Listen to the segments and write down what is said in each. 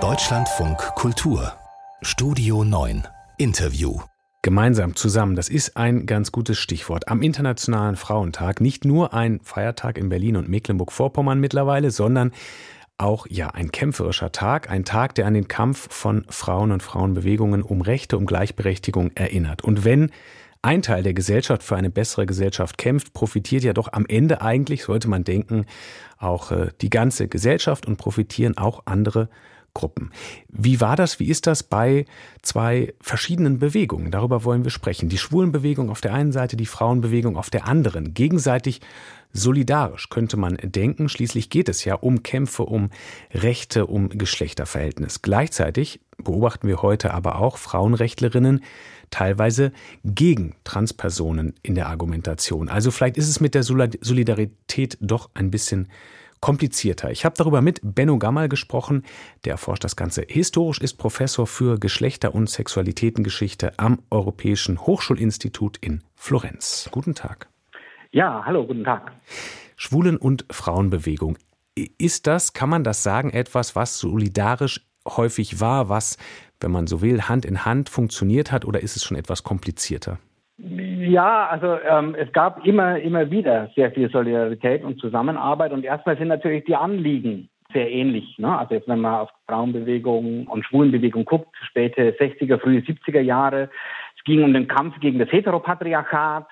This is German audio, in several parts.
Deutschlandfunk Kultur Studio 9 Interview Gemeinsam zusammen, das ist ein ganz gutes Stichwort. Am Internationalen Frauentag nicht nur ein Feiertag in Berlin und Mecklenburg-Vorpommern mittlerweile, sondern auch ja ein kämpferischer Tag, ein Tag, der an den Kampf von Frauen und Frauenbewegungen um Rechte, um Gleichberechtigung erinnert. Und wenn ein Teil der Gesellschaft für eine bessere Gesellschaft kämpft, profitiert ja doch am Ende eigentlich, sollte man denken, auch äh, die ganze Gesellschaft und profitieren auch andere Gruppen. Wie war das, wie ist das bei zwei verschiedenen Bewegungen? Darüber wollen wir sprechen. Die Schwulenbewegung auf der einen Seite, die Frauenbewegung auf der anderen. Gegenseitig solidarisch könnte man denken. Schließlich geht es ja um Kämpfe, um Rechte, um Geschlechterverhältnis. Gleichzeitig beobachten wir heute aber auch Frauenrechtlerinnen, teilweise gegen Transpersonen in der Argumentation. Also vielleicht ist es mit der Solidarität doch ein bisschen komplizierter. Ich habe darüber mit Benno Gammal gesprochen, der erforscht das Ganze. Historisch ist Professor für Geschlechter- und Sexualitätengeschichte am Europäischen Hochschulinstitut in Florenz. Guten Tag. Ja, hallo, guten Tag. Schwulen- und Frauenbewegung. Ist das, kann man das sagen, etwas, was solidarisch häufig war, was wenn man so will, Hand in Hand funktioniert hat oder ist es schon etwas komplizierter? Ja, also ähm, es gab immer, immer wieder sehr viel Solidarität und Zusammenarbeit und erstmal sind natürlich die Anliegen sehr ähnlich. Ne? Also jetzt, wenn man auf Frauenbewegung und Schwulenbewegung guckt, späte 60er, frühe 70er Jahre, es ging um den Kampf gegen das Heteropatriarchat,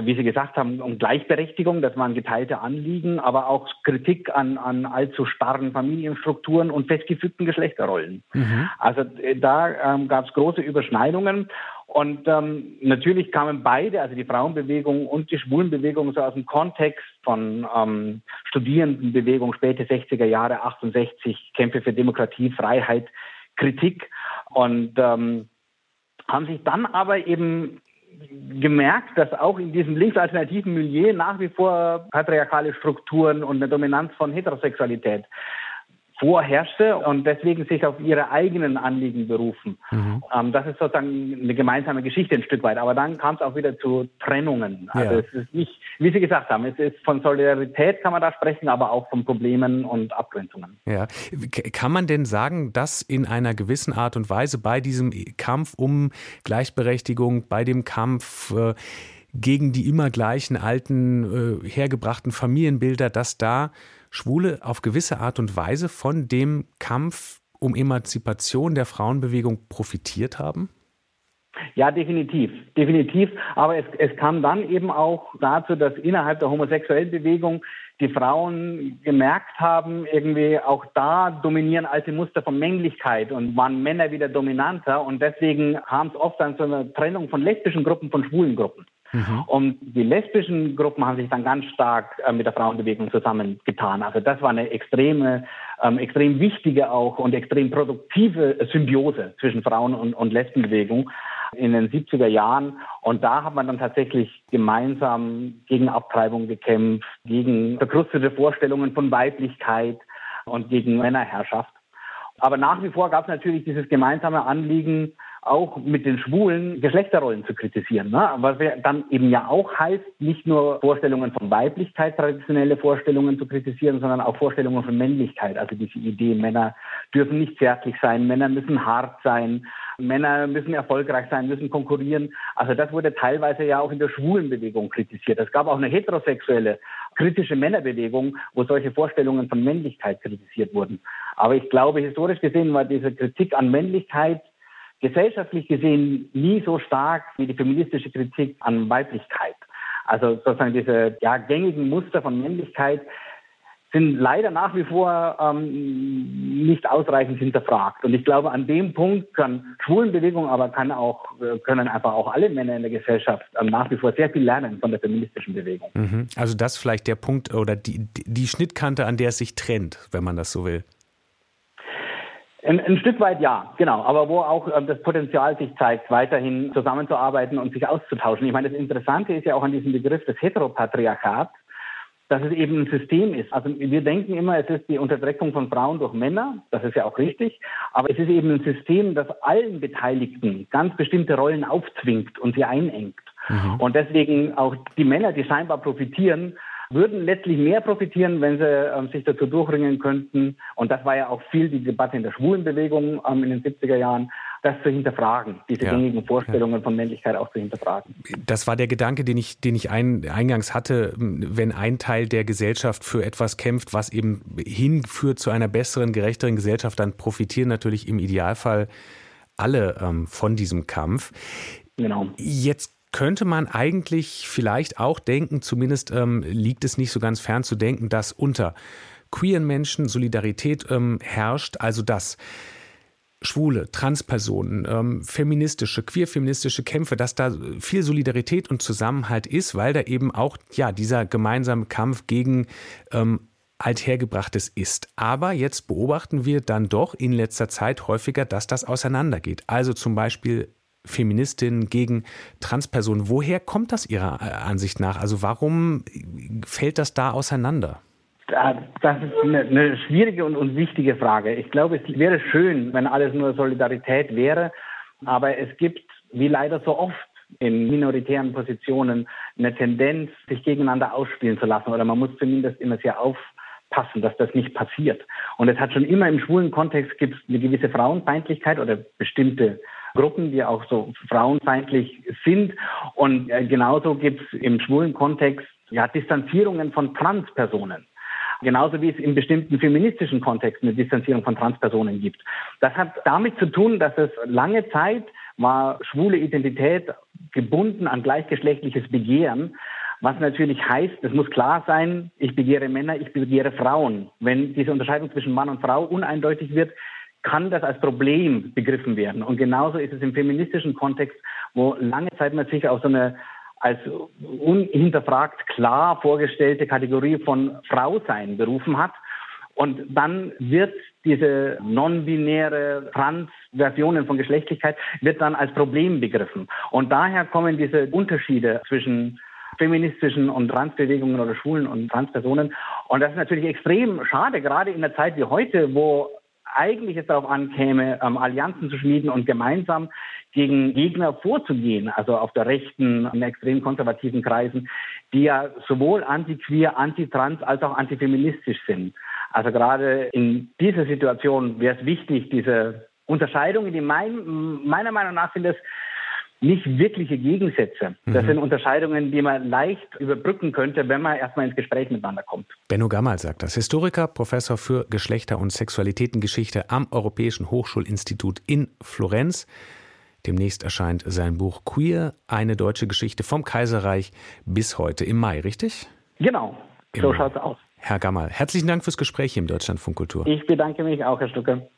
wie Sie gesagt haben, um Gleichberechtigung, das waren geteilte Anliegen, aber auch Kritik an, an allzu starren Familienstrukturen und festgefügten Geschlechterrollen. Mhm. Also äh, da ähm, gab es große Überschneidungen. Und ähm, natürlich kamen beide, also die Frauenbewegung und die Schwulenbewegung, so aus dem Kontext von ähm, Studierendenbewegung, späte 60er Jahre, 68, Kämpfe für Demokratie, Freiheit, Kritik. Und ähm, haben sich dann aber eben gemerkt, dass auch in diesem linksalternativen Milieu nach wie vor patriarchale Strukturen und eine Dominanz von Heterosexualität vorherrschte und deswegen sich auf ihre eigenen Anliegen berufen. Mhm. Ähm, das ist sozusagen eine gemeinsame Geschichte ein Stück weit. Aber dann kam es auch wieder zu Trennungen. Also ja. es ist nicht, wie Sie gesagt haben, es ist von Solidarität kann man da sprechen, aber auch von Problemen und Abgrenzungen. Ja. Kann man denn sagen, dass in einer gewissen Art und Weise bei diesem Kampf um Gleichberechtigung, bei dem Kampf äh, gegen die immer gleichen alten, äh, hergebrachten Familienbilder, dass da Schwule auf gewisse Art und Weise von dem Kampf um Emanzipation der Frauenbewegung profitiert haben? Ja, definitiv, definitiv. Aber es, es kam dann eben auch dazu, dass innerhalb der homosexuellen Bewegung die Frauen gemerkt haben, irgendwie auch da dominieren alte Muster von Männlichkeit und waren Männer wieder dominanter und deswegen kam es oft an so einer Trennung von lesbischen Gruppen von schwulen Gruppen. Mhm. Und die lesbischen Gruppen haben sich dann ganz stark äh, mit der Frauenbewegung zusammengetan. Also das war eine extreme, ähm, extrem wichtige auch und extrem produktive Symbiose zwischen Frauen- und, und Lesbenbewegung in den 70er Jahren. Und da hat man dann tatsächlich gemeinsam gegen Abtreibung gekämpft, gegen verkrustete Vorstellungen von Weiblichkeit und gegen Männerherrschaft. Aber nach wie vor gab es natürlich dieses gemeinsame Anliegen, auch mit den Schwulen Geschlechterrollen zu kritisieren. Ne? Was dann eben ja auch heißt, nicht nur Vorstellungen von Weiblichkeit, traditionelle Vorstellungen zu kritisieren, sondern auch Vorstellungen von Männlichkeit. Also diese Idee, Männer dürfen nicht zärtlich sein, Männer müssen hart sein, Männer müssen erfolgreich sein, müssen konkurrieren. Also das wurde teilweise ja auch in der Schwulenbewegung kritisiert. Es gab auch eine heterosexuelle kritische Männerbewegung, wo solche Vorstellungen von Männlichkeit kritisiert wurden. Aber ich glaube, historisch gesehen war diese Kritik an Männlichkeit gesellschaftlich gesehen nie so stark wie die feministische Kritik an Weiblichkeit. Also sozusagen diese ja, gängigen Muster von Männlichkeit sind leider nach wie vor ähm, nicht ausreichend hinterfragt. Und ich glaube, an dem Punkt kann Schwulenbewegung, aber kann auch, können einfach auch alle Männer in der Gesellschaft ähm, nach wie vor sehr viel lernen von der feministischen Bewegung. Mhm. Also das vielleicht der Punkt oder die, die Schnittkante, an der es sich trennt, wenn man das so will. Ein, ein, Stück weit ja, genau. Aber wo auch äh, das Potenzial sich zeigt, weiterhin zusammenzuarbeiten und sich auszutauschen. Ich meine, das Interessante ist ja auch an diesem Begriff des Heteropatriarchats, dass es eben ein System ist. Also wir denken immer, es ist die Unterdrückung von Frauen durch Männer. Das ist ja auch richtig. Aber es ist eben ein System, das allen Beteiligten ganz bestimmte Rollen aufzwingt und sie einengt. Mhm. Und deswegen auch die Männer, die scheinbar profitieren, würden letztlich mehr profitieren, wenn sie ähm, sich dazu durchringen könnten. Und das war ja auch viel die Debatte in der Schwulenbewegung ähm, in den 70er Jahren, das zu hinterfragen, diese ja. gängigen Vorstellungen ja. von Männlichkeit auch zu hinterfragen. Das war der Gedanke, den ich, den ich ein, eingangs hatte, wenn ein Teil der Gesellschaft für etwas kämpft, was eben hinführt zu einer besseren, gerechteren Gesellschaft, dann profitieren natürlich im Idealfall alle ähm, von diesem Kampf. Genau. Jetzt könnte man eigentlich vielleicht auch denken, zumindest ähm, liegt es nicht so ganz fern zu denken, dass unter queeren Menschen Solidarität ähm, herrscht, also dass Schwule, Transpersonen, ähm, feministische, queer-feministische Kämpfe, dass da viel Solidarität und Zusammenhalt ist, weil da eben auch ja dieser gemeinsame Kampf gegen ähm, althergebrachtes ist. Aber jetzt beobachten wir dann doch in letzter Zeit häufiger, dass das auseinandergeht. Also zum Beispiel Feministinnen gegen Transpersonen. Woher kommt das Ihrer äh, Ansicht nach? Also warum fällt das da auseinander? Das ist eine, schwierige und, wichtige Frage. Ich glaube, es wäre schön, wenn alles nur Solidarität wäre, aber es gibt, wie leider so oft in minoritären Positionen, eine Tendenz, sich gegeneinander ausspielen zu lassen. Oder man muss zumindest immer sehr aufpassen, dass das nicht passiert. Und es hat schon immer im schwulen Kontext gibt eine gewisse Frauenfeindlichkeit oder bestimmte Gruppen, die auch so frauenfeindlich sind. Und äh, genauso gibt es im schwulen Kontext ja, Distanzierungen von Transpersonen. Genauso wie es in bestimmten feministischen Kontexten eine Distanzierung von Transpersonen gibt. Das hat damit zu tun, dass es lange Zeit war schwule Identität gebunden an gleichgeschlechtliches Begehren, was natürlich heißt, es muss klar sein, ich begehre Männer, ich begehre Frauen. Wenn diese Unterscheidung zwischen Mann und Frau uneindeutig wird, kann das als Problem begriffen werden. Und genauso ist es im feministischen Kontext, wo lange Zeit man sich auf so eine als unhinterfragt klar vorgestellte Kategorie von Frau-Sein berufen hat. Und dann wird diese non-binäre Trans-Versionen von Geschlechtlichkeit wird dann als Problem begriffen. Und daher kommen diese Unterschiede zwischen feministischen und Transbewegungen oder schwulen und Transpersonen. Und das ist natürlich extrem schade, gerade in der Zeit wie heute, wo eigentlich es darauf ankäme, ähm, Allianzen zu schmieden und gemeinsam gegen Gegner vorzugehen, also auf der rechten, in extrem konservativen Kreisen, die ja sowohl anti-queer, anti-trans als auch antifeministisch sind. Also gerade in dieser Situation wäre es wichtig, diese Unterscheidungen, die mein, meiner Meinung nach sind es nicht wirkliche Gegensätze. Das mhm. sind Unterscheidungen, die man leicht überbrücken könnte, wenn man erstmal ins Gespräch miteinander kommt. Benno Gammal sagt das. Historiker, Professor für Geschlechter- und Sexualitätengeschichte am Europäischen Hochschulinstitut in Florenz. Demnächst erscheint sein Buch Queer, eine deutsche Geschichte vom Kaiserreich bis heute im Mai, richtig? Genau, so schaut es aus. Herr Gammal, herzlichen Dank fürs Gespräch hier im Deutschlandfunk Kultur. Ich bedanke mich auch, Herr Stucke.